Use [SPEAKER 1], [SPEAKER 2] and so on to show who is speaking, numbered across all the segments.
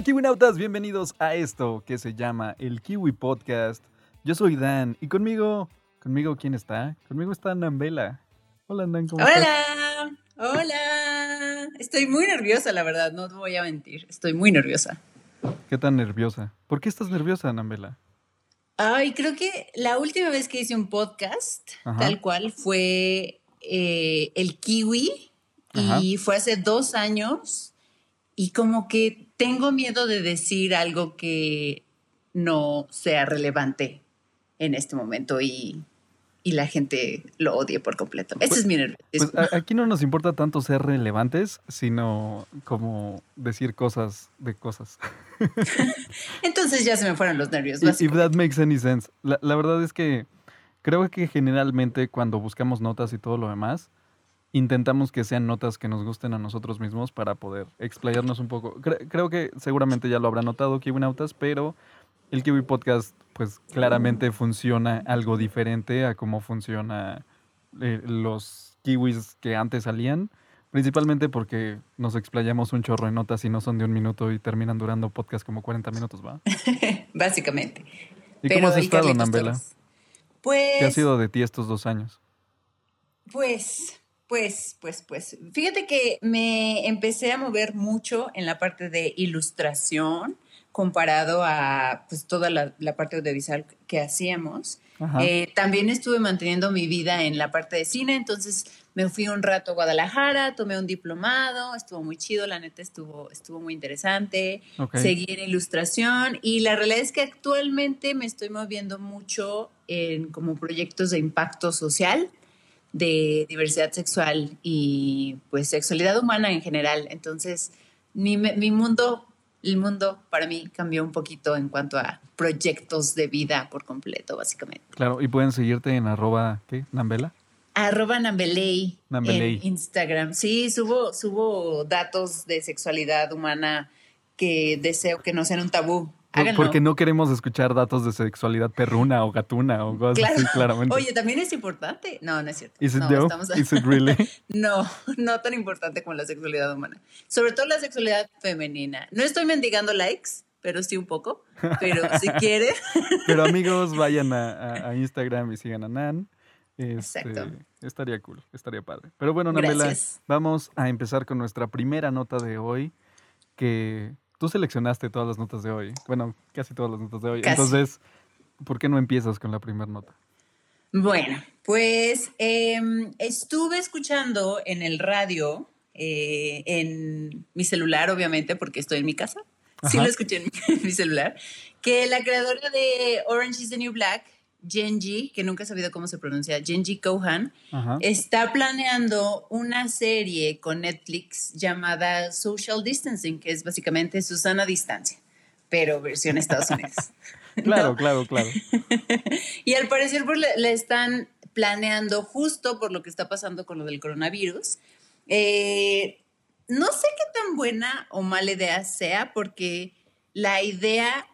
[SPEAKER 1] Hola Kiwinautas, bienvenidos a esto que se llama el Kiwi Podcast. Yo soy Dan y conmigo, conmigo ¿quién está? Conmigo está Nambela. Hola Nan, ¿cómo
[SPEAKER 2] Hola,
[SPEAKER 1] estás?
[SPEAKER 2] hola. Estoy muy nerviosa, la verdad, no te voy a mentir. Estoy muy nerviosa.
[SPEAKER 1] ¿Qué tan nerviosa? ¿Por qué estás nerviosa, Nambela?
[SPEAKER 2] Ay, creo que la última vez que hice un podcast,
[SPEAKER 1] Ajá.
[SPEAKER 2] tal cual, fue eh, el Kiwi y fue hace dos años y como que tengo miedo de decir algo que no sea relevante en este momento y, y la gente lo odie por completo. Ese es mi nerviosismo.
[SPEAKER 1] Pues aquí no nos importa tanto ser relevantes, sino como decir cosas de cosas.
[SPEAKER 2] Entonces ya se me fueron los nervios.
[SPEAKER 1] If- that makes any sense. La, la verdad es que creo que generalmente cuando buscamos notas y todo lo demás, intentamos que sean notas que nos gusten a nosotros mismos para poder explayarnos un poco. Cre- creo que seguramente ya lo habrán notado, Kiwinautas, pero el Kiwi Podcast pues claramente funciona algo diferente a cómo funciona eh, los kiwis que antes salían. Principalmente porque nos explayamos un chorro en notas y no son de un minuto y terminan durando podcast como 40 minutos, ¿va?
[SPEAKER 2] Básicamente.
[SPEAKER 1] ¿Y
[SPEAKER 2] Pero,
[SPEAKER 1] cómo has estado, Nambela?
[SPEAKER 2] Pues,
[SPEAKER 1] ¿Qué ha sido de ti estos dos años?
[SPEAKER 2] pues, pues, pues, pues. Fíjate que me empecé a mover mucho en la parte de ilustración comparado a pues toda la, la parte audiovisual que hacíamos. Eh, también estuve manteniendo mi vida en la parte de cine, entonces me fui un rato a Guadalajara, tomé un diplomado, estuvo muy chido, la neta estuvo, estuvo muy interesante. Seguí en ilustración y la realidad es que actualmente me estoy moviendo mucho en como proyectos de impacto social, de diversidad sexual y pues sexualidad humana en general. Entonces, mi, mi mundo, el mundo para mí cambió un poquito en cuanto a proyectos de vida por completo, básicamente.
[SPEAKER 1] Claro, y pueden seguirte en arroba, ¿qué? ¿Nambela?
[SPEAKER 2] Arroba Nambeley,
[SPEAKER 1] Nambeley.
[SPEAKER 2] en Instagram. Sí, subo, subo datos de sexualidad humana que deseo que no sean un tabú. Háganlo.
[SPEAKER 1] Porque no queremos escuchar datos de sexualidad perruna o gatuna o cosas
[SPEAKER 2] Claro.
[SPEAKER 1] así, claramente.
[SPEAKER 2] Oye, también es importante. No, no es cierto.
[SPEAKER 1] ¿Is it
[SPEAKER 2] no, estamos-
[SPEAKER 1] Is it really?
[SPEAKER 2] no, no tan importante como la sexualidad humana. Sobre todo la sexualidad femenina. No estoy mendigando likes, pero sí un poco. Pero si quieres,
[SPEAKER 1] Pero amigos, vayan a, Instagram y sigan a Nan. Este,
[SPEAKER 2] Exacto.
[SPEAKER 1] Estaría cool, estaría padre. Pero bueno,
[SPEAKER 2] Gracias.
[SPEAKER 1] vamos a empezar con nuestra primera nota de hoy, que tú seleccionaste todas las notas de hoy. Bueno, casi todas las notas de hoy.
[SPEAKER 2] Casi.
[SPEAKER 1] Entonces, ¿por qué no empiezas con la primera nota?
[SPEAKER 2] Bueno, pues em, estuve escuchando en el radio, eh, en mi celular, obviamente, porque estoy en mi casa. Sí lo escuché en mi, en mi celular. Que la creadora de Orange is the New Black, Genji, que nunca he sabido cómo se pronuncia, Genji Cohan,
[SPEAKER 1] Ajá.
[SPEAKER 2] está planeando una serie con Netflix llamada Social Distancing, que es básicamente Susana Distancia, pero versión Estados Unidos.
[SPEAKER 1] Claro, claro, claro.
[SPEAKER 2] Y al parecer pues, le, le están planeando justo por lo que está pasando con lo del coronavirus. Eh, no sé qué tan buena o mala idea sea, porque la idea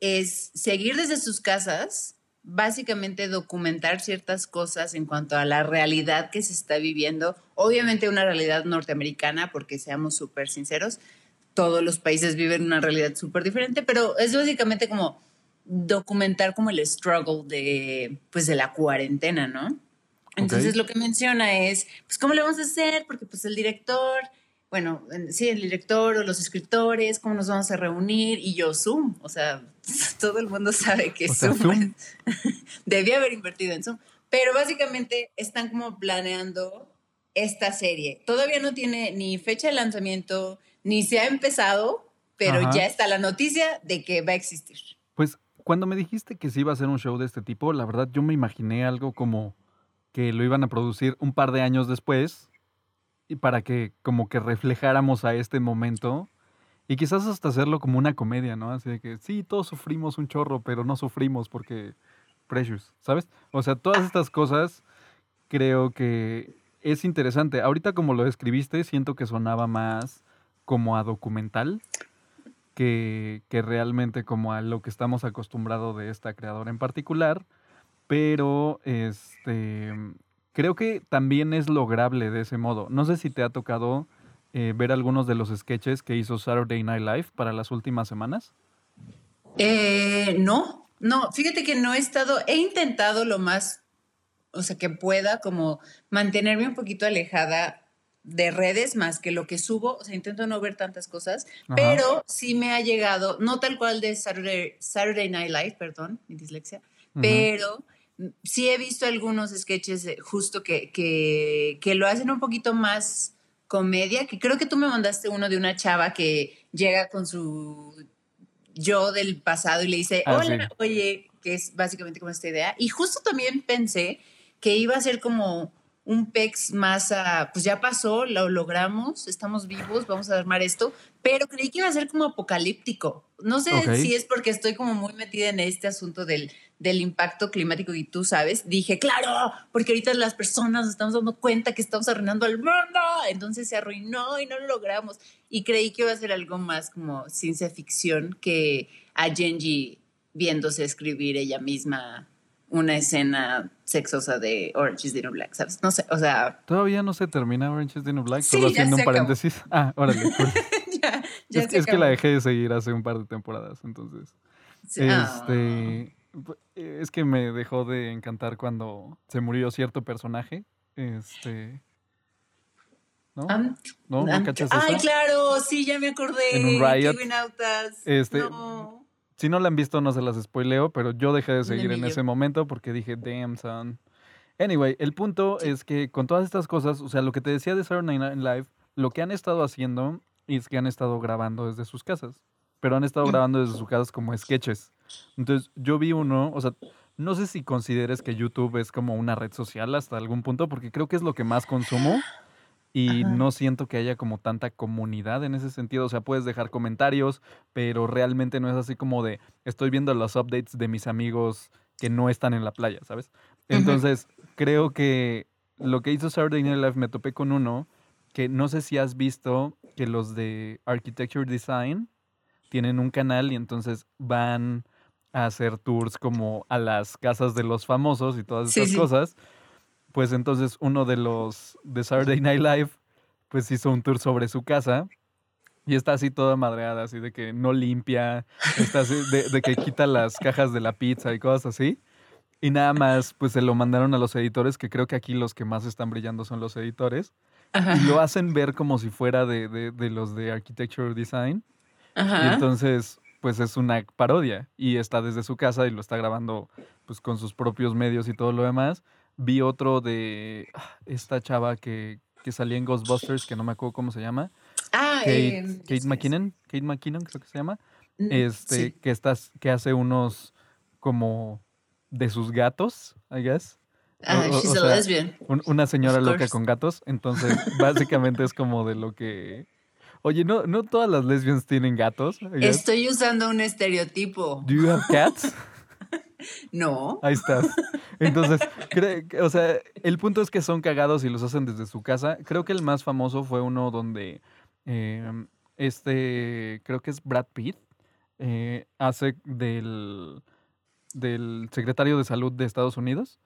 [SPEAKER 2] es seguir desde sus casas, básicamente documentar ciertas cosas en cuanto a la realidad que se está viviendo. Obviamente una realidad norteamericana, porque seamos súper sinceros, todos los países viven una realidad súper diferente, pero es básicamente como documentar como el struggle de, pues, de la cuarentena, ¿no? Entonces lo que menciona es, pues, ¿cómo le vamos a hacer? Porque pues el director, bueno, en- sí, el director o los escritores, ¿cómo nos vamos a reunir? Y yo, Zoom, o sea, todo el mundo sabe que
[SPEAKER 1] O sea,
[SPEAKER 2] Zoom,
[SPEAKER 1] Zoom.
[SPEAKER 2] debía haber invertido en Zoom. Pero básicamente están como planeando esta serie. Todavía no tiene ni fecha de lanzamiento, ni se ha empezado, pero
[SPEAKER 1] Ajá.
[SPEAKER 2] ya está la noticia de que va a existir.
[SPEAKER 1] Pues cuando me dijiste que sí iba a ser un show de este tipo, la verdad yo me imaginé algo como que lo iban a producir un par de años después y para que como que reflejáramos a este momento y quizás hasta hacerlo como una comedia, ¿no? Así de que sí, todos sufrimos un chorro, pero no sufrimos porque precious, ¿sabes? O sea, todas estas cosas creo que es interesante. Ahorita como lo describiste, siento que sonaba más como a documental que, que realmente como a lo que estamos acostumbrados de esta creadora en particular, pero este creo que también es lograble de ese modo. No sé si te ha tocado eh, ver algunos de los sketches que hizo Saturday Night Live para las últimas semanas?
[SPEAKER 2] Eh, no, no, fíjate que no he estado, he intentado lo más, o sea, que pueda como mantenerme un poquito alejada de redes más que lo que subo, o sea, intento no ver tantas cosas, pero sí me ha llegado, no tal cual de Saturday, Saturday Night Live, perdón, mi dislexia, pero sí he visto algunos sketches justo que, que, que, lo hacen un poquito más comedia, que creo que tú me mandaste uno de una chava que llega con su yo del pasado y le dice, ah, hola, oye, que es básicamente como esta idea. Y justo también pensé que iba a ser como un PEX más a, pues ya pasó, lo logramos, estamos vivos, vamos a armar esto, pero creí que iba a ser como apocalíptico. No sé si es porque estoy como muy metida en este asunto del, del impacto climático y tú sabes, dije, claro, porque ahorita las personas nos estamos dando cuenta que estamos arruinando el mundo, entonces se arruinó y no lo logramos. Y creí que iba a ser algo más como ciencia ficción que a Genji viéndose escribir ella misma una escena sexosa de Orange is the New Black, ¿sabes? No sé, o sea...
[SPEAKER 1] Todavía no se termina Orange is the New Black, solo haciendo un paréntesis. Ah, órale. ya, ya es, es que la dejé de seguir hace un par de temporadas, entonces... Este... Ah. Es que me dejó de encantar cuando se murió cierto personaje. Este...
[SPEAKER 2] ¿No? ¿No? ¿No cachas Ay, claro, sí, ya me acordé. En un Riot.
[SPEAKER 1] Este, no. Si no la han visto, no se las spoileo, pero yo dejé de seguir en ese momento porque dije, damn, son. Anyway, el punto es que con todas estas cosas, o sea, lo que te decía de Saturday Night Live, lo que han estado haciendo es que han estado grabando desde sus casas, pero han estado mm. grabando desde sus casas como sketches. Entonces, yo vi uno, o sea, no sé si consideres que YouTube es como una red social hasta algún punto, porque creo que es lo que más consumo y no siento que haya como tanta comunidad en ese sentido. O sea, puedes dejar comentarios, pero realmente no es así como de estoy viendo los updates de mis amigos que no están en la playa, ¿sabes? Entonces, creo que lo que hizo Saturday Night Live me topé con uno que no sé si has visto que los de Architecture Design tienen un canal y entonces van a hacer tours como a las casas de los famosos y todas esas cosas pues entonces uno de los de Saturday Night Live, pues hizo un tour sobre su casa y está así toda madreada, así de que no limpia, está así de, que quita las cajas de la pizza y cosas así. Y nada más, pues se lo mandaron a los editores, que creo que aquí los que más están brillando son los editores. Y lo hacen ver como si fuera de, de, los de Architecture Design. Y entonces, pues es una parodia. Y está desde su casa y lo está grabando pues con sus propios medios y todo lo demás. Vi otro de ah, esta chava que, que salía en Ghostbusters, que no me acuerdo cómo se llama. Ah, Kate, eh, Kate McKinnon. Kate McKinnon, creo que se llama. Mm, este, que, estás, que hace unos como de sus gatos, I guess.
[SPEAKER 2] Ah, she's a lesbian.
[SPEAKER 1] una señora loca con gatos. Entonces, básicamente es como de lo que. Oye, no, no todas las lesbianas tienen gatos.
[SPEAKER 2] Estoy usando un estereotipo.
[SPEAKER 1] Do you have cats?
[SPEAKER 2] No.
[SPEAKER 1] Ahí estás. Entonces, o sea, el punto es que son cagados y los hacen desde su casa. Creo que el más famoso fue uno donde em, este, creo que es Brad Pitt, eh, hace del, del secretario de salud de Estados Unidos.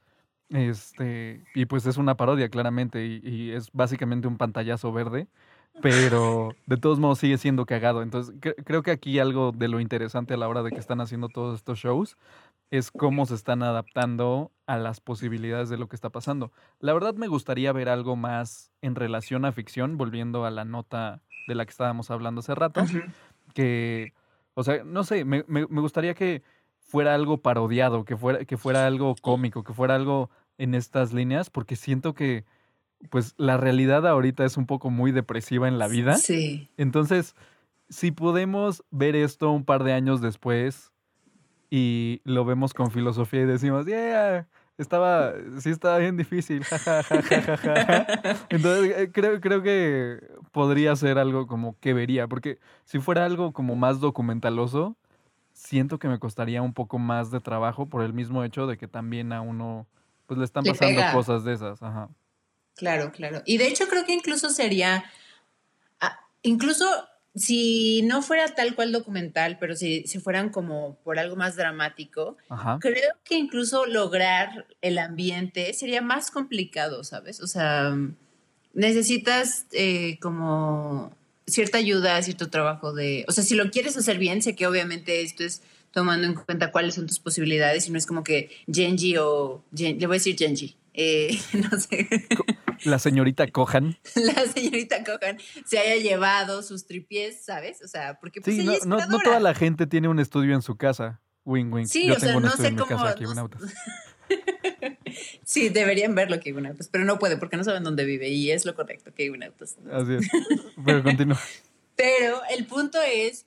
[SPEAKER 1] Este, y pues es una parodia, claramente, y, es básicamente un pantallazo verde, pero de todos modos sigue siendo cagado. Entonces, creo que aquí algo de lo interesante a la hora de que están haciendo todos estos shows es cómo se están adaptando a las posibilidades de lo que está pasando. La verdad me gustaría ver algo más en relación a ficción, volviendo a la nota de la que estábamos hablando hace rato, que, o sea, no sé, me, gustaría que fuera algo parodiado, que fuera, que fuera algo cómico, que fuera algo en estas líneas, porque siento que, pues, la realidad ahorita es un poco muy depresiva en la vida.
[SPEAKER 2] Sí.
[SPEAKER 1] Entonces, si podemos ver esto un par de años después, y lo vemos con filosofía y decimos, yeah, estaba, sí estaba bien difícil, Entonces eh, creo, creo que podría ser algo como que vería, porque si fuera algo como más documentaloso, siento que me costaría un poco más de trabajo por el mismo hecho de que también a uno pues le están pasando cosas de esas. Ajá.
[SPEAKER 2] Claro, claro. Y de hecho creo que incluso sería, ah, incluso si no fuera tal cual documental, pero si, si fueran como por algo más dramático, creo que incluso lograr el ambiente sería más complicado, ¿sabes? O sea, necesitas eh, como cierta ayuda, cierto trabajo de, o sea, si lo quieres hacer bien, sé que obviamente esto es tomando en cuenta cuáles son tus posibilidades y no es como que Genji o, le voy a decir Genji, eh, no sé.
[SPEAKER 1] La señorita Cojan.
[SPEAKER 2] La señorita Cojan se haya llevado sus tripies, ¿sabes? O sea, porque pues
[SPEAKER 1] sí, no, no, no, toda la gente tiene un estudio en su casa. Wing, wing.
[SPEAKER 2] Sí,
[SPEAKER 1] Yo
[SPEAKER 2] o
[SPEAKER 1] tengo
[SPEAKER 2] sea,
[SPEAKER 1] un
[SPEAKER 2] no sé
[SPEAKER 1] en mi
[SPEAKER 2] cómo.
[SPEAKER 1] casa aquí,
[SPEAKER 2] no-
[SPEAKER 1] Bunautas.
[SPEAKER 2] sí, deberían verlo que Autos, pero no puede porque no saben dónde vive y es lo correcto que Autos.
[SPEAKER 1] Así es. Pero continúa.
[SPEAKER 2] Pero el punto es,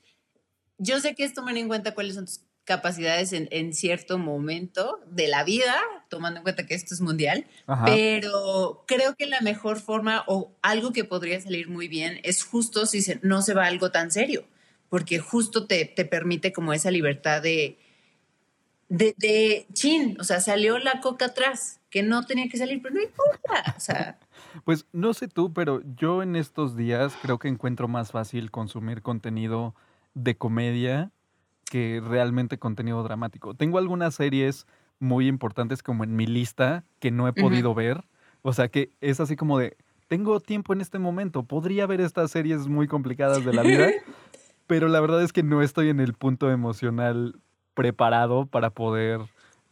[SPEAKER 2] yo sé que es tomar en cuenta cuáles son tus capacidades en, en cierto momento de la vida, tomando en cuenta que esto es mundial,
[SPEAKER 1] Ajá.
[SPEAKER 2] pero creo que la mejor forma o algo que podría salir muy bien es justo si se- no se va a algo tan serio, porque justo te, te permite como esa libertad de, de, de, chin, o sea, salió la coca atrás, que no tenía que salir, pero no importa, o sea,
[SPEAKER 1] Pues no sé tú, pero yo en estos días creo que encuentro más fácil consumir contenido de comedia que realmente contenido dramático. Tengo algunas series muy importantes como en mi lista que no he podido ver. O sea que es así como de, tengo tiempo en este momento, podría ver estas series muy complicadas de la vida, pero la verdad es que no estoy en el punto emocional preparado para poder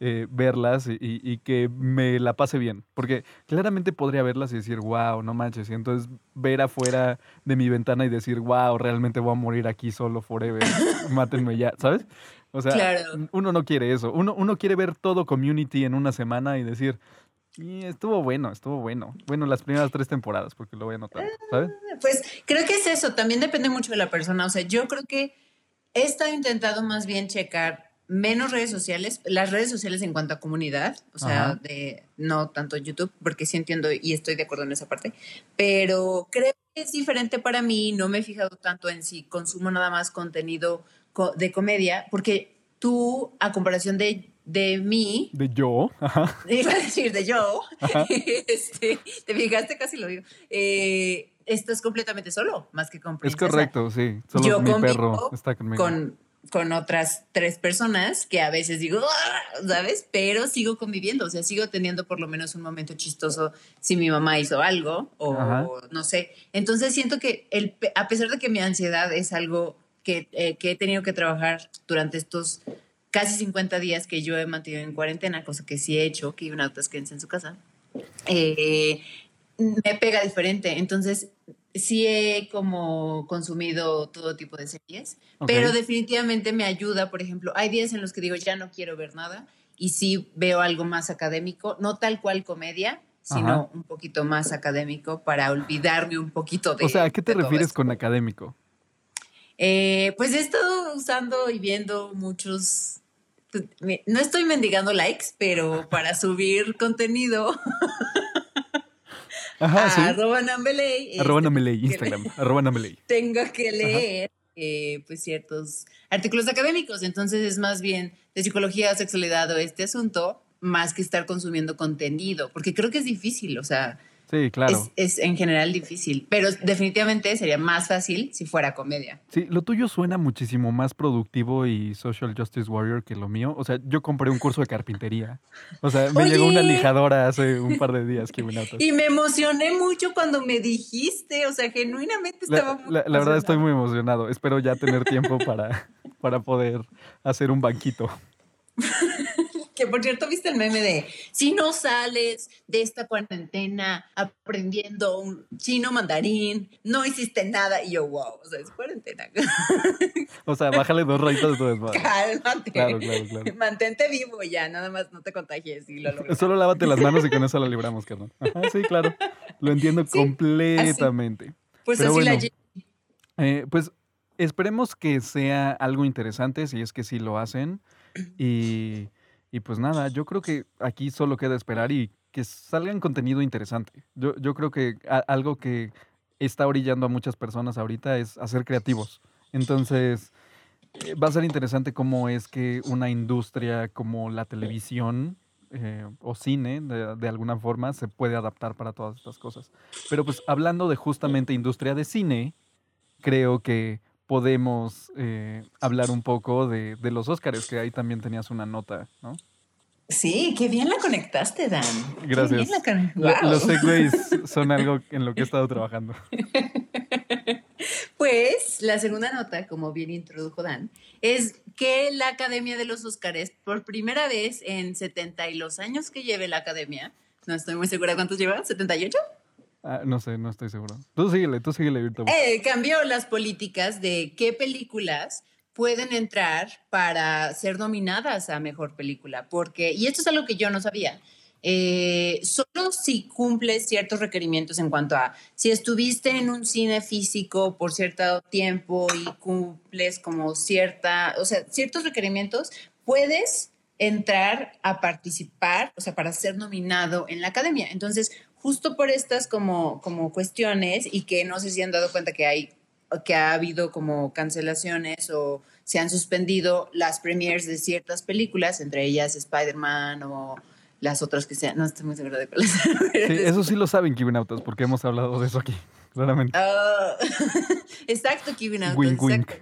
[SPEAKER 1] eh, verlas y, que me la pase bien. Porque claramente podría verlas y decir, wow, no manches. Y entonces ver afuera de mi ventana y decir, wow, realmente voy a morir aquí solo forever. Mátenme ya, ¿sabes? O sea,
[SPEAKER 2] Claro.
[SPEAKER 1] uno no quiere eso. Uno, uno quiere ver todo community en una semana y decir, "Y estuvo bueno, estuvo bueno. Bueno, las primeras tres temporadas, porque lo voy a notar, ¿sabes?
[SPEAKER 2] Pues creo que es eso, también depende mucho de la persona. O sea, yo creo que he estado intentando más bien checar menos redes sociales, las redes sociales en cuanto a comunidad, o sea,
[SPEAKER 1] Ajá.
[SPEAKER 2] de no tanto YouTube, porque sí entiendo y estoy de acuerdo en esa parte, pero creo que es diferente para mí, no me he fijado tanto en si consumo nada más contenido co- de comedia, porque tú, a comparación de, de mí,
[SPEAKER 1] De yo, ajá.
[SPEAKER 2] iba a decir de yo, este, te fijaste, casi lo digo, eh, estás completamente solo, más que con
[SPEAKER 1] Es
[SPEAKER 2] princesa.
[SPEAKER 1] correcto, sí. Solo
[SPEAKER 2] Yo
[SPEAKER 1] mi perro está conmigo.
[SPEAKER 2] Con, con otras tres personas que a veces digo, "Ah", ¿sabes? Pero sigo conviviendo, o sea, sigo teniendo por lo menos un momento chistoso si mi mamá hizo algo o
[SPEAKER 1] Ajá.
[SPEAKER 2] no sé. Entonces siento que el, a pesar de que mi ansiedad es algo que, eh, que he tenido que trabajar durante estos casi 50 días que yo he mantenido en cuarentena, cosa que sí he hecho, que una autos quédense en su casa, eh, me pega diferente. Entonces, sí he como consumido todo tipo de series, pero definitivamente me ayuda, por ejemplo, hay días en los que digo, ya no quiero ver nada y sí veo algo más académico, no tal cual comedia, sino
[SPEAKER 1] Ajá.
[SPEAKER 2] un poquito más académico para olvidarme un poquito de...
[SPEAKER 1] O sea, ¿a qué te refieres con académico?
[SPEAKER 2] Eh, pues he estado usando y viendo muchos... pues, No estoy mendigando likes, pero para subir contenido
[SPEAKER 1] Ajá,
[SPEAKER 2] a
[SPEAKER 1] sí.
[SPEAKER 2] arroba este,
[SPEAKER 1] Nameley, Instagram. Arroba Nameley.
[SPEAKER 2] tengo que leer eh, pues ciertos artículos académicos. Entonces es más bien de psicología, sexualidad o este asunto, más que estar consumiendo contenido, porque creo que es difícil, o sea,
[SPEAKER 1] Sí, claro.
[SPEAKER 2] es, es en general difícil, pero definitivamente sería más fácil si fuera comedia.
[SPEAKER 1] Sí, lo tuyo suena muchísimo más productivo y social justice warrior que lo mío. O sea, yo compré un curso de carpintería. O sea, me llegó una lijadora hace un par de días que.
[SPEAKER 2] Y me emocioné mucho cuando me dijiste, o sea, genuinamente estaba
[SPEAKER 1] La,
[SPEAKER 2] muy
[SPEAKER 1] la- la verdad estoy muy emocionado. Espero ya tener tiempo para, para poder hacer un banquito.
[SPEAKER 2] Que por cierto, viste el meme de si no sales de esta cuarentena aprendiendo un chino mandarín, no hiciste nada. Y yo, wow, o sea, es cuarentena.
[SPEAKER 1] O sea, bájale dos rayitas de tu.
[SPEAKER 2] Cálmate.
[SPEAKER 1] Claro, claro, claro.
[SPEAKER 2] Mantente vivo ya, nada más no te contagies y lo.
[SPEAKER 1] Solo lávate las manos y con eso la libramos, carnal. Ajá, sí, claro. Lo entiendo
[SPEAKER 2] Sí,
[SPEAKER 1] completamente.
[SPEAKER 2] Pues
[SPEAKER 1] Pero
[SPEAKER 2] así la
[SPEAKER 1] bueno. Eh, pues esperemos que sea algo interesante, si es que sí lo hacen. Y, y pues nada, yo creo que aquí solo queda esperar y que salgan contenido interesante. Yo, yo creo que algo que está orillando a muchas personas ahorita es hacer creativos. Entonces, eh, va a ser interesante cómo es que una industria como la televisión eh, o cine, de alguna forma, se puede adaptar para todas estas cosas. Pero pues hablando de justamente industria de cine, creo que podemos eh, hablar un poco de, de los Óscares, que ahí también tenías una nota, ¿no?
[SPEAKER 2] Sí, qué bien la conectaste, Dan.
[SPEAKER 1] Gracias. Los segways son algo en lo que he estado trabajando.
[SPEAKER 2] Pues la segunda nota, como bien introdujo Dan, es que la Academia de los Óscares, por primera vez en 70 y los años que lleve la Academia, no estoy muy segura cuántos lleva, ¿78?
[SPEAKER 1] Ah, no sé, no estoy seguro. Tú síguele, tú síguele,
[SPEAKER 2] eh, cambió las políticas de qué películas pueden entrar para ser nominadas a mejor película, porque, y esto es algo que yo no sabía, eh, solo si cumples ciertos requerimientos en cuanto a si estuviste en un cine físico por cierto tiempo y cumples como cierta, o sea, ciertos requerimientos, puedes entrar a participar, o sea, para ser nominado en la academia. Entonces, justo por estas como, como cuestiones y que no sé si han dado cuenta que hay que ha habido como cancelaciones o se han suspendido las premiers de ciertas películas, entre ellas Spider-Man o las otras que sean. No estoy muy segura de cuáles. Sí,
[SPEAKER 1] eso sí lo saben, Kibinautas, porque hemos hablado de eso aquí, claramente.
[SPEAKER 2] Ah, exacto, Kibinautas. Wink, wink.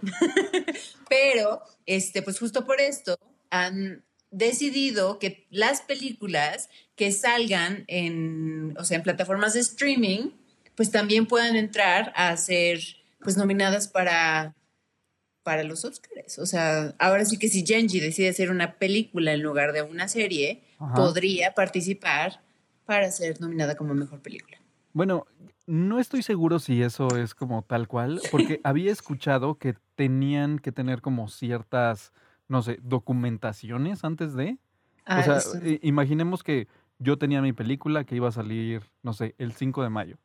[SPEAKER 2] Pero, este, pues justo por esto han decidido que las películas que salgan en, o sea, en plataformas de streaming, pues también puedan entrar a ser pues nominadas para, para los Oscars. O sea, ahora sí que si Genji decide hacer una película en lugar de una serie, podría participar para ser nominada como mejor película.
[SPEAKER 1] Bueno, no estoy seguro si eso es como tal cual, porque había escuchado que tenían que tener como ciertas, no sé, documentaciones antes de. o sea, imaginemos que yo tenía mi película que iba a salir, no sé, el 5 de mayo.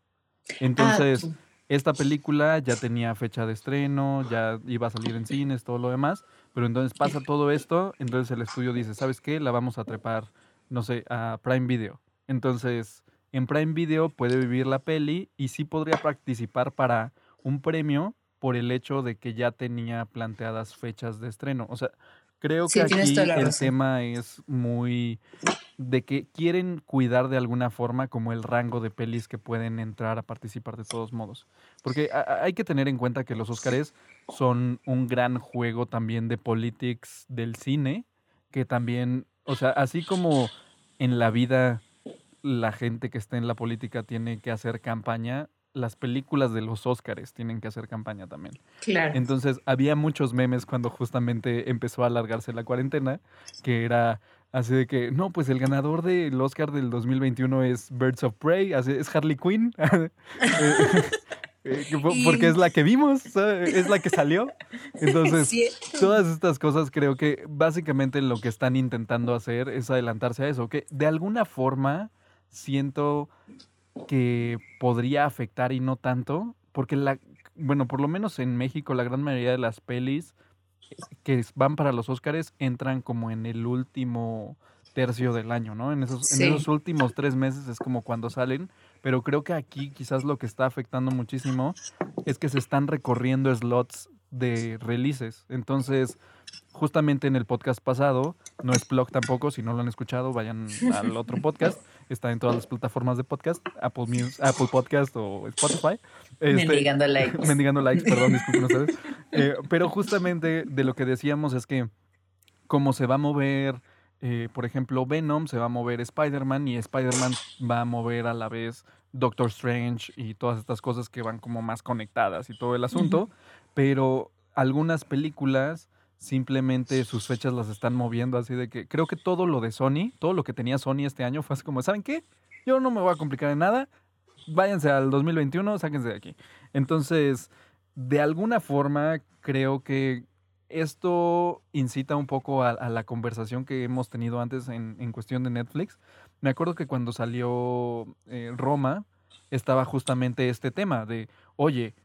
[SPEAKER 1] Ah, Entonces, esta película ya tenía fecha de estreno, ya iba a salir en cines, todo lo demás, pero entonces pasa todo esto, entonces el estudio dice, ¿sabes qué? La vamos a trepar, no sé, a Prime Video. Entonces, en Prime Video puede vivir la peli y sí podría participar para un premio por el hecho de que ya tenía planteadas fechas de estreno. O sea, creo que aquí el tema es muy de que quieren cuidar de alguna forma como el rango de pelis que pueden entrar a participar de todos modos. Porque hay que tener en cuenta que los Óscares son un gran juego también de politics del cine, que también, o sea, así como en la vida la gente que está en la política tiene que hacer campaña, las películas de los Óscares tienen que hacer campaña también.
[SPEAKER 2] Claro.
[SPEAKER 1] Entonces, había muchos memes cuando justamente empezó a alargarse la cuarentena, que era Así de que, no, pues el ganador del Oscar del 2021 es Birds of Prey, así, es Harley Quinn. Eh, eh, porque es la que vimos, es la que salió. Entonces, todas estas cosas creo que básicamente lo que están intentando hacer es adelantarse a eso, que de alguna forma siento que podría afectar y no tanto, porque la, bueno, por lo menos en México la gran mayoría de las pelis que van para los Óscares entran como en el último tercio del año, ¿no? En esos, en esos últimos tres meses es como cuando salen, pero creo que aquí quizás lo que está afectando muchísimo es que se están recorriendo slots de releases. Entonces, justamente en el podcast pasado, no es blog tampoco, si no lo han escuchado, vayan al otro podcast, está en todas las plataformas de podcast, Apple, Apple Podcast o Spotify.
[SPEAKER 2] Este, mendigando likes.
[SPEAKER 1] mendigando likes, perdón, disculpen ustedes. Eh, pero justamente de lo que decíamos es que como se va a mover, eh, por ejemplo, Venom, se va a mover Spider-Man y Spider-Man va a mover a la vez Doctor Strange y todas estas cosas que van como más conectadas y todo el asunto, pero algunas películas simplemente sus fechas las están moviendo así de que creo que todo lo de Sony, todo lo que tenía Sony este año fue así como, ¿saben qué? Yo no me voy a complicar en nada, váyanse al 2021, sáquense de aquí. Entonces, de alguna forma creo que esto incita un poco a, la conversación que hemos tenido antes en, cuestión de Netflix. Me acuerdo que cuando salió eh, Roma estaba justamente este tema de, oye,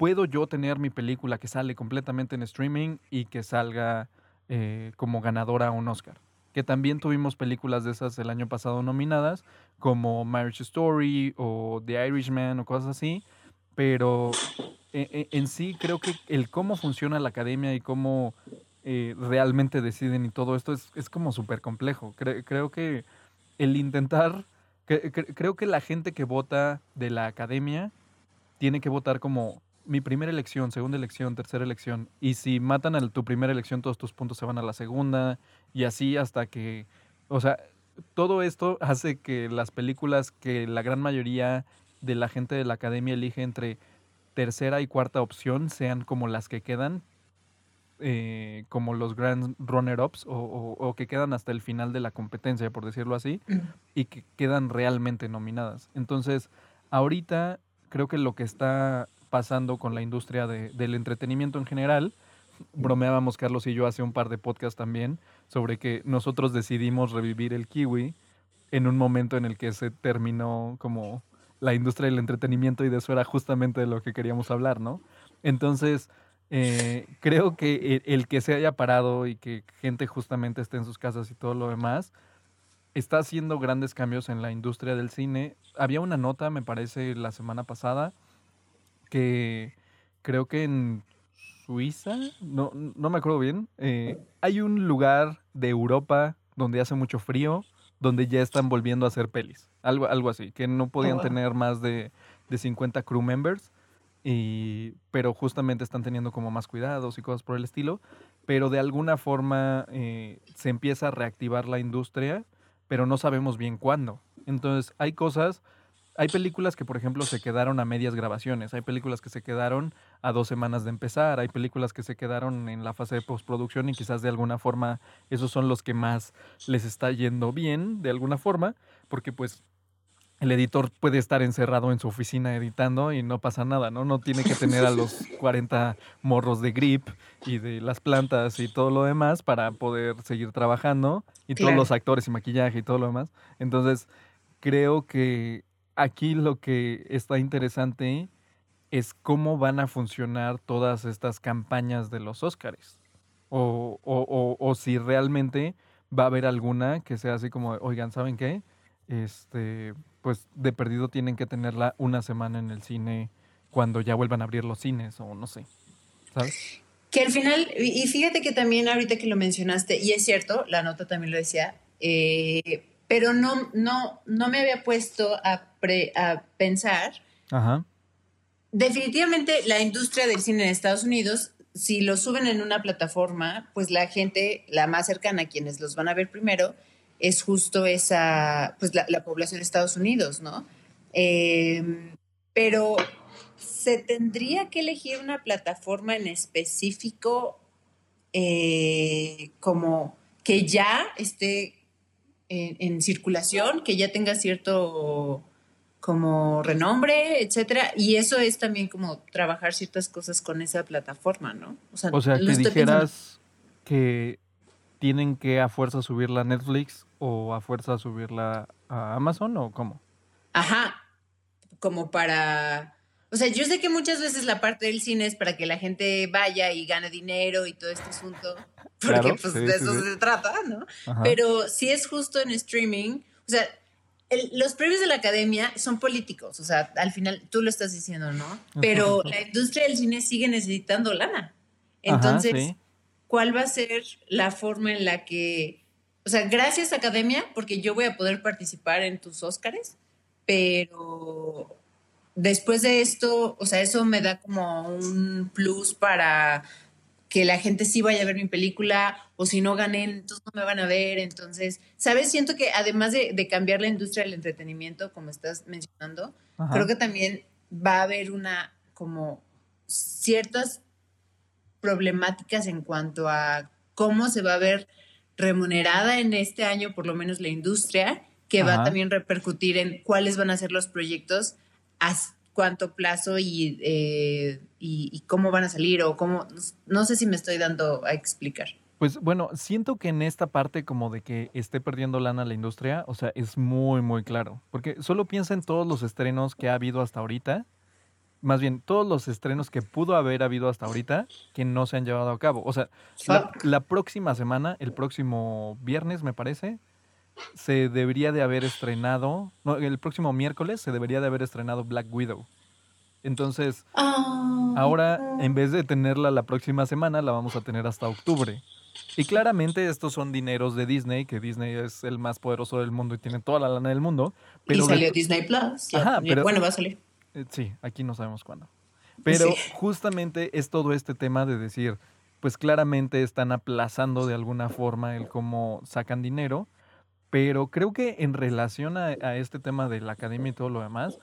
[SPEAKER 1] ¿puedo yo tener mi película que sale completamente en streaming y que salga eh, como ganadora a un Oscar? Que también tuvimos películas de esas el año pasado nominadas, como Marriage Story o The Irishman o cosas así, pero e, e, en, sí creo que el cómo funciona la academia y cómo eh, realmente deciden y todo esto es, es como súper complejo. creo que el intentar, creo que la gente que vota de la academia tiene que votar como mi primera elección, segunda elección, tercera elección. Y si matan a tu primera elección, todos tus puntos se van a la segunda. Y así hasta que, o sea, todo esto hace que las películas que la gran mayoría de la gente de la academia elige entre tercera y cuarta opción sean como las que quedan, eh, como los grand runner-ups o, que quedan hasta el final de la competencia, por decirlo así, y que quedan realmente nominadas. Entonces, ahorita creo que lo que está pasando con la industria del entretenimiento en general, bromeábamos Carlos y yo hace un par de podcasts también sobre que nosotros decidimos revivir el kiwi en un momento en el que se terminó como la industria del entretenimiento y de eso era justamente de lo que queríamos hablar, ¿no? Entonces, eh, creo que el, que se haya parado y que gente justamente esté en sus casas y todo lo demás, está haciendo grandes cambios en la industria del cine. Había una nota, me parece, la semana pasada, que creo que en Suiza, no, no me acuerdo bien, eh, hay un lugar de Europa donde hace mucho frío, donde ya están volviendo a hacer pelis. Algo, algo así, que no podían oh, tener más de, de 50 crew members. Y, pero justamente están teniendo como más cuidados y cosas por el estilo, pero de alguna forma eh, se empieza a reactivar la industria, pero no sabemos bien cuándo. Entonces hay cosas hay películas que, por ejemplo, se quedaron a medias grabaciones, hay películas que se quedaron a dos semanas de empezar, hay películas que se quedaron en la fase de postproducción y quizás de alguna forma esos son los que más les está yendo bien, de alguna forma, porque pues el editor puede estar encerrado en su oficina editando y no pasa nada, ¿no? No tiene que tener a los 40 morros de grip y de las plantas y todo lo demás para poder seguir trabajando y todos los actores y maquillaje y todo lo demás. Entonces, creo que aquí lo que está interesante es cómo van a funcionar todas estas campañas de los Óscares. O, si realmente va a haber alguna que sea así como, oigan, ¿saben qué? Este, pues de perdido tienen que tenerla una semana en el cine cuando ya vuelvan a abrir los cines o no sé. ¿Sabes?
[SPEAKER 2] Que al final, y fíjate que también ahorita que lo mencionaste, y es cierto, la nota también lo decía, eh, pero no, no, no me había puesto a, a pensar. Definitivamente la industria del cine en Estados Unidos, si lo suben en una plataforma, pues la gente, la más cercana a quienes los van a ver primero, es justo esa, pues la, población de Estados Unidos, ¿no? Em, pero se tendría que elegir una plataforma en específico eh, como que ya esté en, circulación, que ya tenga cierto como renombre, etcétera, y eso es también como trabajar ciertas cosas con esa plataforma, ¿no?
[SPEAKER 1] O sea, que dijeras que tienen que a fuerza subirla a Netflix o a fuerza subirla a Amazon o cómo?
[SPEAKER 2] Ajá, como para o sea, yo sé que muchas veces la parte del cine es para que la gente vaya y gane dinero y todo este asunto, porque pues de eso se trata, ¿no? Pero si es justo en streaming, o sea, los premios de la academia son políticos, o sea, al final tú lo estás diciendo, ¿no? Pero la industria del cine sigue necesitando lana. Entonces, ¿cuál va a ser la forma en la que, o sea, gracias academia, porque yo voy a poder participar en tus Óscares, pero después de esto, o sea, eso me da como un plus para que la gente sí vaya a ver mi película o si no gané, entonces no me van a ver. Entonces, ¿sabes? Siento que además de, cambiar la industria del entretenimiento, como estás mencionando, creo que también va a haber una como ciertas problemáticas en cuanto a cómo se va a ver remunerada en este año, por lo menos la industria, que va a también repercutir en cuáles van a ser los proyectos cuánto plazo eh, y, y, cómo van a salir o cómo, no sé si me estoy dando a explicar.
[SPEAKER 1] Pues bueno, siento que en esta parte como de que esté perdiendo lana la industria, o sea, es muy, muy claro. Porque solo piensa en todos los estrenos que ha habido hasta ahorita, más bien todos los estrenos que pudo haber habido hasta ahorita que no se han llevado a cabo. O sea, la próxima semana, el próximo viernes me parece, se debería de haber estrenado, no, el próximo miércoles se debería de haber estrenado Black Widow. Entonces, ah. ahora en vez de tenerla la próxima semana, la vamos a tener hasta octubre. Y claramente estos son dineros de Disney, que Disney es el más poderoso del mundo y tiene toda la lana del mundo.
[SPEAKER 2] Pero y salió Disney Plus. bueno, va a salir.
[SPEAKER 1] Eh, sí, aquí no sabemos cuándo. Pero
[SPEAKER 2] Sí.
[SPEAKER 1] justamente es todo este tema de decir, pues claramente están aplazando de alguna forma el cómo sacan dinero, pero creo que en relación a, a este tema de la academia y todo lo demás,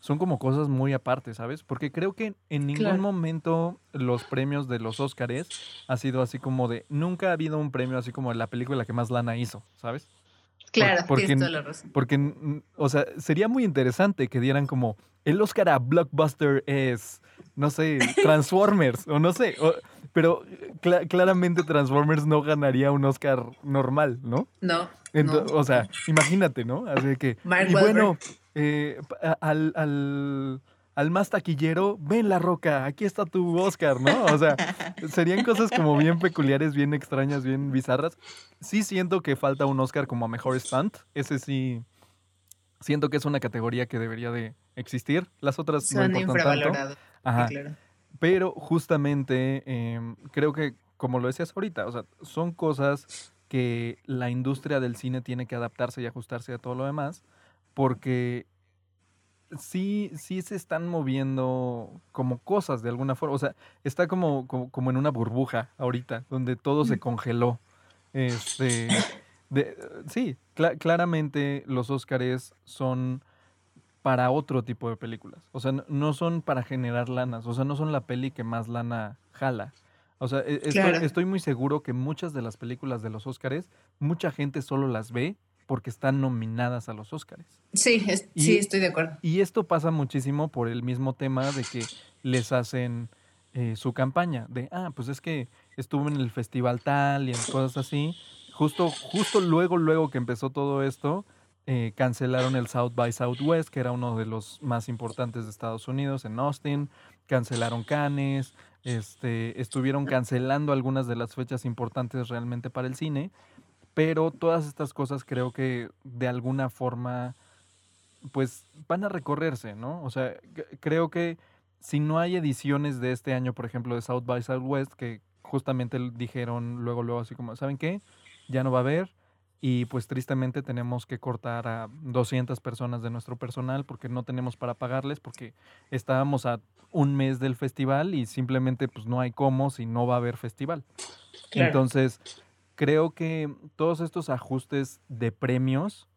[SPEAKER 1] son como cosas muy aparte, ¿sabes? Porque creo que en ningún
[SPEAKER 2] Claro.
[SPEAKER 1] momento los premios de los Óscares ha sido así como de, nunca ha habido un premio así como la película que más lana hizo, ¿sabes?
[SPEAKER 2] Claro,
[SPEAKER 1] porque-
[SPEAKER 2] tienes toda la razón.
[SPEAKER 1] Porque, o sea, sería muy interesante que dieran como el Oscar a Blockbuster es, no sé, Transformers, o no sé, o- pero eh, cla- claramente Transformers no ganaría un Oscar normal, ¿no?
[SPEAKER 2] No.
[SPEAKER 1] Ento-
[SPEAKER 2] no.
[SPEAKER 1] O sea, imagínate, ¿no? Así que,
[SPEAKER 2] Mark
[SPEAKER 1] y
[SPEAKER 2] Wahlberg.
[SPEAKER 1] bueno, eh, al, al, al más taquillero, ven la roca, aquí está tu Oscar, ¿no? O sea, serían cosas como bien peculiares, bien extrañas, bien bizarras. Sí siento que falta un Oscar como a mejor stunt. Ese sí, siento que es una categoría que debería de existir. Las otras no
[SPEAKER 2] Son
[SPEAKER 1] importan tanto. Ajá.
[SPEAKER 2] claro.
[SPEAKER 1] Pero justamente em, creo que, como lo decías ahorita, o sea, son cosas que la industria del cine tiene que adaptarse y ajustarse a todo lo demás, porque sí, sí se están moviendo como cosas de alguna forma. O sea, está como, como, como en una burbuja ahorita, donde todo se congeló. Este, de- sí, cla- claramente los Óscares son para otro tipo de películas. O sea, no, son para generar lanas. O sea, no son la peli que más lana jala. O sea, e- estoy,
[SPEAKER 2] Claro.
[SPEAKER 1] estoy muy seguro que muchas de las películas de los Óscares, mucha gente solo las ve porque están nominadas a los Óscares.
[SPEAKER 2] Sí, es-
[SPEAKER 1] Y-
[SPEAKER 2] sí, estoy de acuerdo.
[SPEAKER 1] Y esto pasa muchísimo por el mismo tema de que les hacen eh, su campaña de, ah, pues es que estuvo en el festival tal y en cosas así. Justo, justo luego, luego que empezó todo esto, eh, cancelaron el South by Southwest, que era uno de los más importantes de Estados Unidos, en Austin. Cancelaron Cannes, este, estuvieron cancelando algunas de las fechas importantes realmente para el cine. Pero todas estas cosas creo que de alguna forma pues van a recorrerse, ¿no? O sea, creo que si no hay ediciones de este año, por ejemplo, de South by Southwest, que justamente dijeron luego, luego así como, ¿saben qué? Ya no va a haber. Y pues tristemente tenemos que cortar a 200 personas de nuestro personal porque no tenemos para pagarles, porque estábamos a un mes del festival y simplemente pues no hay cómo si no va a haber festival.
[SPEAKER 2] Claro.
[SPEAKER 1] Entonces, creo que todos estos ajustes de premios,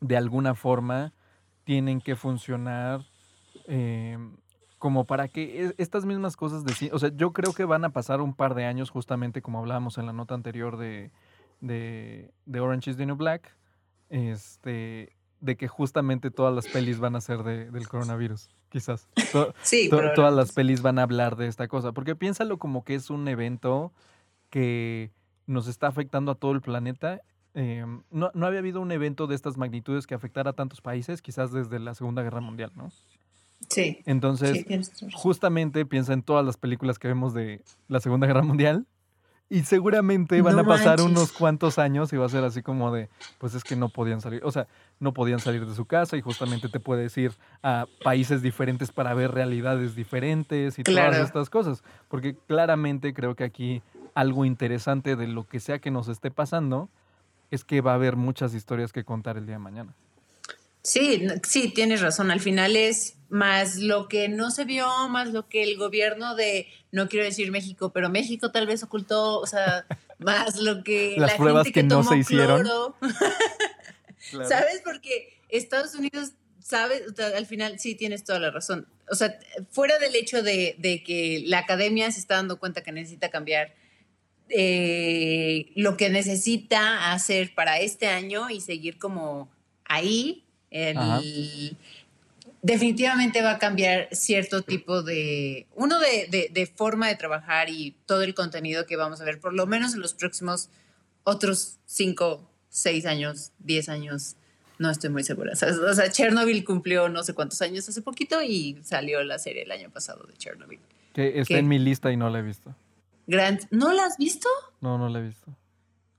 [SPEAKER 1] de alguna forma, tienen que funcionar eh, como para que e- estas mismas cosas de O sea, yo creo que van a pasar un par de años, justamente como hablábamos en la nota anterior de, de, de Orange is the New Black, este, de que justamente todas las pelis van a ser de- del coronavirus, quizás. To-
[SPEAKER 2] Sí,
[SPEAKER 1] To- todas las pelis van a hablar de esta cosa. Porque piénsalo como que es un evento que nos está afectando a todo el planeta. Eh, no, no había habido un evento de estas magnitudes que afectara a tantos países, quizás desde la Segunda Guerra Mundial, ¿no?
[SPEAKER 2] sí,
[SPEAKER 1] Entonces,
[SPEAKER 2] sí,
[SPEAKER 1] justamente piensa en todas las películas que vemos de la Segunda Guerra Mundial. Y seguramente van
[SPEAKER 2] No
[SPEAKER 1] a pasar
[SPEAKER 2] manches.
[SPEAKER 1] unos cuantos años y va a ser así como de, pues es que no podían salir, o sea, no podían salir de su casa y justamente te puedes ir a países diferentes para ver realidades diferentes y todas estas cosas. Porque claramente creo que aquí algo interesante de lo que sea que nos esté pasando es que va a haber muchas historias que contar el día de mañana.
[SPEAKER 2] Sí, sí, tienes razón. Al final es más lo que no se vio, más lo que el gobierno de, no quiero decir México, pero México tal vez ocultó, o sea, más lo que
[SPEAKER 1] Las
[SPEAKER 2] la
[SPEAKER 1] pruebas
[SPEAKER 2] gente
[SPEAKER 1] que no
[SPEAKER 2] tomó
[SPEAKER 1] se hicieron.
[SPEAKER 2] cloro. ¿Sabes? Porque Estados Unidos sabe, al final sí tienes toda la razón. O sea, fuera del hecho de, de que la academia se está dando cuenta que necesita cambiar eh, lo que necesita hacer para este año y seguir como ahí, el- definitivamente va a cambiar cierto tipo de, uno de, de- de forma de trabajar y todo el contenido que vamos a ver, por lo menos en los próximos otros cinco, seis años, diez años. No estoy muy segura. O sea, o sea, Chernobyl cumplió no sé cuántos años hace poquito y salió la serie el año pasado de Chernobyl.
[SPEAKER 1] Que está en mi lista y no la he visto.
[SPEAKER 2] Grant, ¿no la has visto?
[SPEAKER 1] No, no la he visto.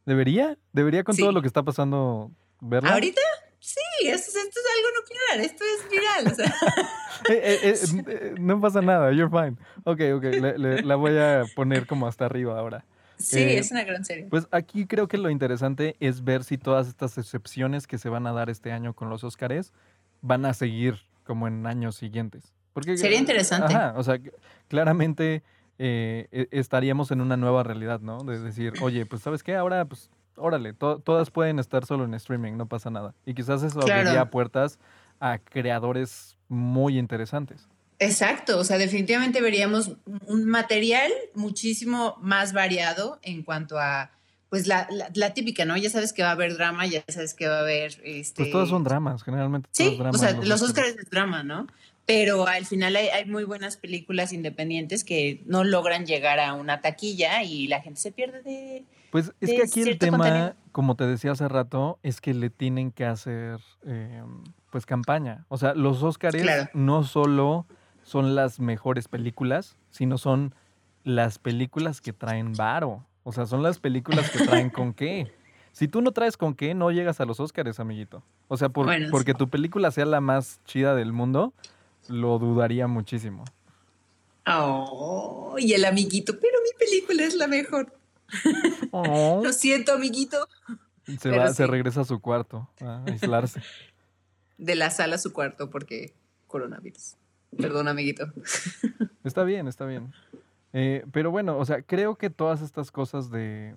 [SPEAKER 1] ¿Debería? ¿Debería con
[SPEAKER 2] Sí.
[SPEAKER 1] todo lo que está pasando verla?
[SPEAKER 2] ¿Ahorita? Sí, esto, es- esto es algo nuclear, esto es viral. o sea.
[SPEAKER 1] Eh, eh, eh, eh, no pasa nada, you're fine. Ok, ok, le- le- la voy a poner como hasta arriba ahora.
[SPEAKER 2] sí, es una gran serie.
[SPEAKER 1] Pues aquí creo que lo interesante es ver si todas estas excepciones que se van a dar este año con los Óscares van a seguir como en años siguientes. Porque,
[SPEAKER 2] Sería interesante.
[SPEAKER 1] Ajá, o sea, claramente eh, e- estaríamos en una nueva realidad, ¿no? De decir, oye, pues ¿sabes qué? Ahora, pues, órale, to- todas pueden estar solo en streaming, no pasa nada. Y quizás eso
[SPEAKER 2] Claro.
[SPEAKER 1] abriría puertas a creadores muy interesantes.
[SPEAKER 2] Exacto, o sea, definitivamente veríamos un material muchísimo más variado en cuanto a, pues, la, la, la típica, ¿no? Ya sabes que va a haber drama, ya sabes que va a haber, este...
[SPEAKER 1] Pues todas son dramas, generalmente.
[SPEAKER 2] Sí, o sea,
[SPEAKER 1] en
[SPEAKER 2] los Oscars es drama, ¿no? Pero al final hay, hay muy buenas películas independientes que no logran llegar a una taquilla y la gente se pierde de...
[SPEAKER 1] Pues es
[SPEAKER 2] de
[SPEAKER 1] que aquí el tema,
[SPEAKER 2] contenido.
[SPEAKER 1] como te decía hace rato, es que le tienen que hacer eh, pues campaña. O sea, los Óscares
[SPEAKER 2] Claro.
[SPEAKER 1] no solo son las mejores películas, sino son las películas que traen varo. O sea, son las películas que traen con qué. Si tú no traes con qué, no llegas a los Óscares, amiguito. O sea, por-
[SPEAKER 2] Bueno, sí.
[SPEAKER 1] porque tu película sea la más chida del mundo, lo dudaría muchísimo.
[SPEAKER 2] Oh, y el amiguito, pero mi película es la mejor.
[SPEAKER 1] Oh.
[SPEAKER 2] Lo siento, amiguito.
[SPEAKER 1] Se, va, se regresa a su cuarto a aislarse.
[SPEAKER 2] De la sala a su cuarto porque coronavirus. Perdón, amiguito.
[SPEAKER 1] Está bien, está bien. Eh, pero bueno, o sea, creo que todas estas cosas de,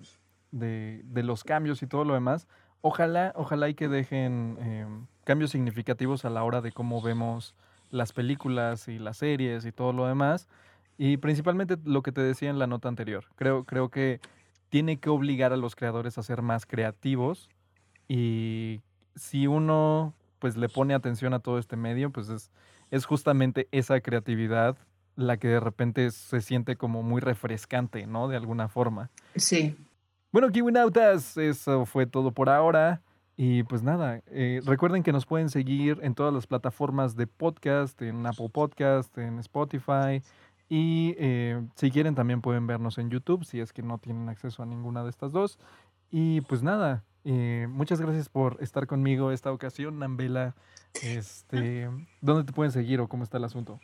[SPEAKER 1] de, de los cambios y todo lo demás, ojalá, ojalá y que dejen eh, cambios significativos a la hora de cómo vemos las películas y las series y todo lo demás. Y principalmente lo que te decía en la nota anterior. Creo, creo que tiene que obligar a los creadores a ser más creativos. Y si uno pues le pone atención a todo este medio, pues es, es justamente esa creatividad la que de repente se siente como muy refrescante, ¿no? De alguna forma.
[SPEAKER 2] Sí.
[SPEAKER 1] Bueno, Kiwinautas, eso fue todo por ahora. Y pues nada, eh, recuerden que nos pueden seguir en todas las plataformas de podcast, en Apple Podcast, en Spotify. Y eh, si quieren también pueden vernos en YouTube, si es que no tienen acceso a ninguna de estas dos. Y pues nada, eh, muchas gracias por estar conmigo esta ocasión, Nambela. Este, ¿Dónde te pueden seguir o cómo está el asunto?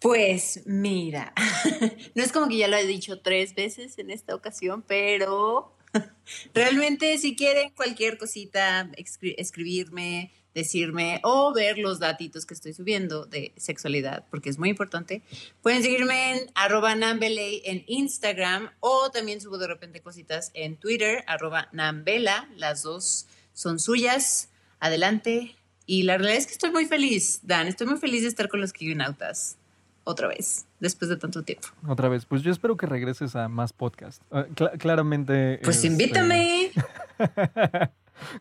[SPEAKER 2] Pues mira, no es como que ya lo he dicho tres veces en esta ocasión, pero realmente si quieren cualquier cosita, escri- escribirme, decirme o ver los datitos que estoy subiendo de sexualidad, porque es muy importante, pueden seguirme en arroba nambeley en Instagram o también subo de repente cositas en Twitter, arroba nambela, las dos son suyas, adelante. Y la realidad es que estoy muy feliz, Dan, estoy muy feliz de estar con los Kiwinautas otra vez, después de tanto tiempo.
[SPEAKER 1] Otra vez, pues yo espero que regreses a más podcast. Ah, cla- claramente.
[SPEAKER 2] Pues
[SPEAKER 1] este,
[SPEAKER 2] invítame.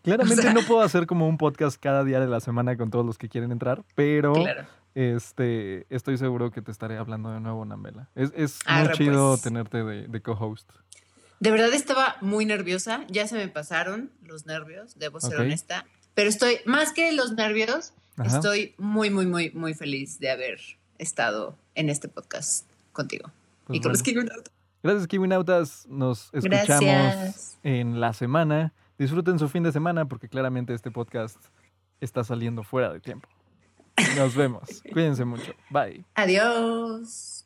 [SPEAKER 1] claramente
[SPEAKER 2] O sea-
[SPEAKER 1] no puedo hacer como un podcast cada día de la semana con todos los que quieren entrar, pero
[SPEAKER 2] Claro.
[SPEAKER 1] este estoy seguro que te estaré hablando de nuevo, Nambela. Es, es muy
[SPEAKER 2] Arre,
[SPEAKER 1] chido
[SPEAKER 2] pues.
[SPEAKER 1] tenerte de, de co-host.
[SPEAKER 2] De verdad estaba muy nerviosa, ya se me pasaron los nervios, debo ser
[SPEAKER 1] Ok.
[SPEAKER 2] honesta, pero estoy, más que los nervios,
[SPEAKER 1] Ajá.
[SPEAKER 2] estoy muy, muy, muy, muy feliz de haber estado en este podcast contigo.
[SPEAKER 1] Pues
[SPEAKER 2] y con los
[SPEAKER 1] bueno.
[SPEAKER 2] Kiwinautas.
[SPEAKER 1] Gracias, Kiwinautas. Nos escuchamos
[SPEAKER 2] Gracias.
[SPEAKER 1] en la semana. Disfruten su fin de semana porque claramente este podcast está saliendo fuera de tiempo. Nos vemos. Cuídense mucho. Bye.
[SPEAKER 2] Adiós.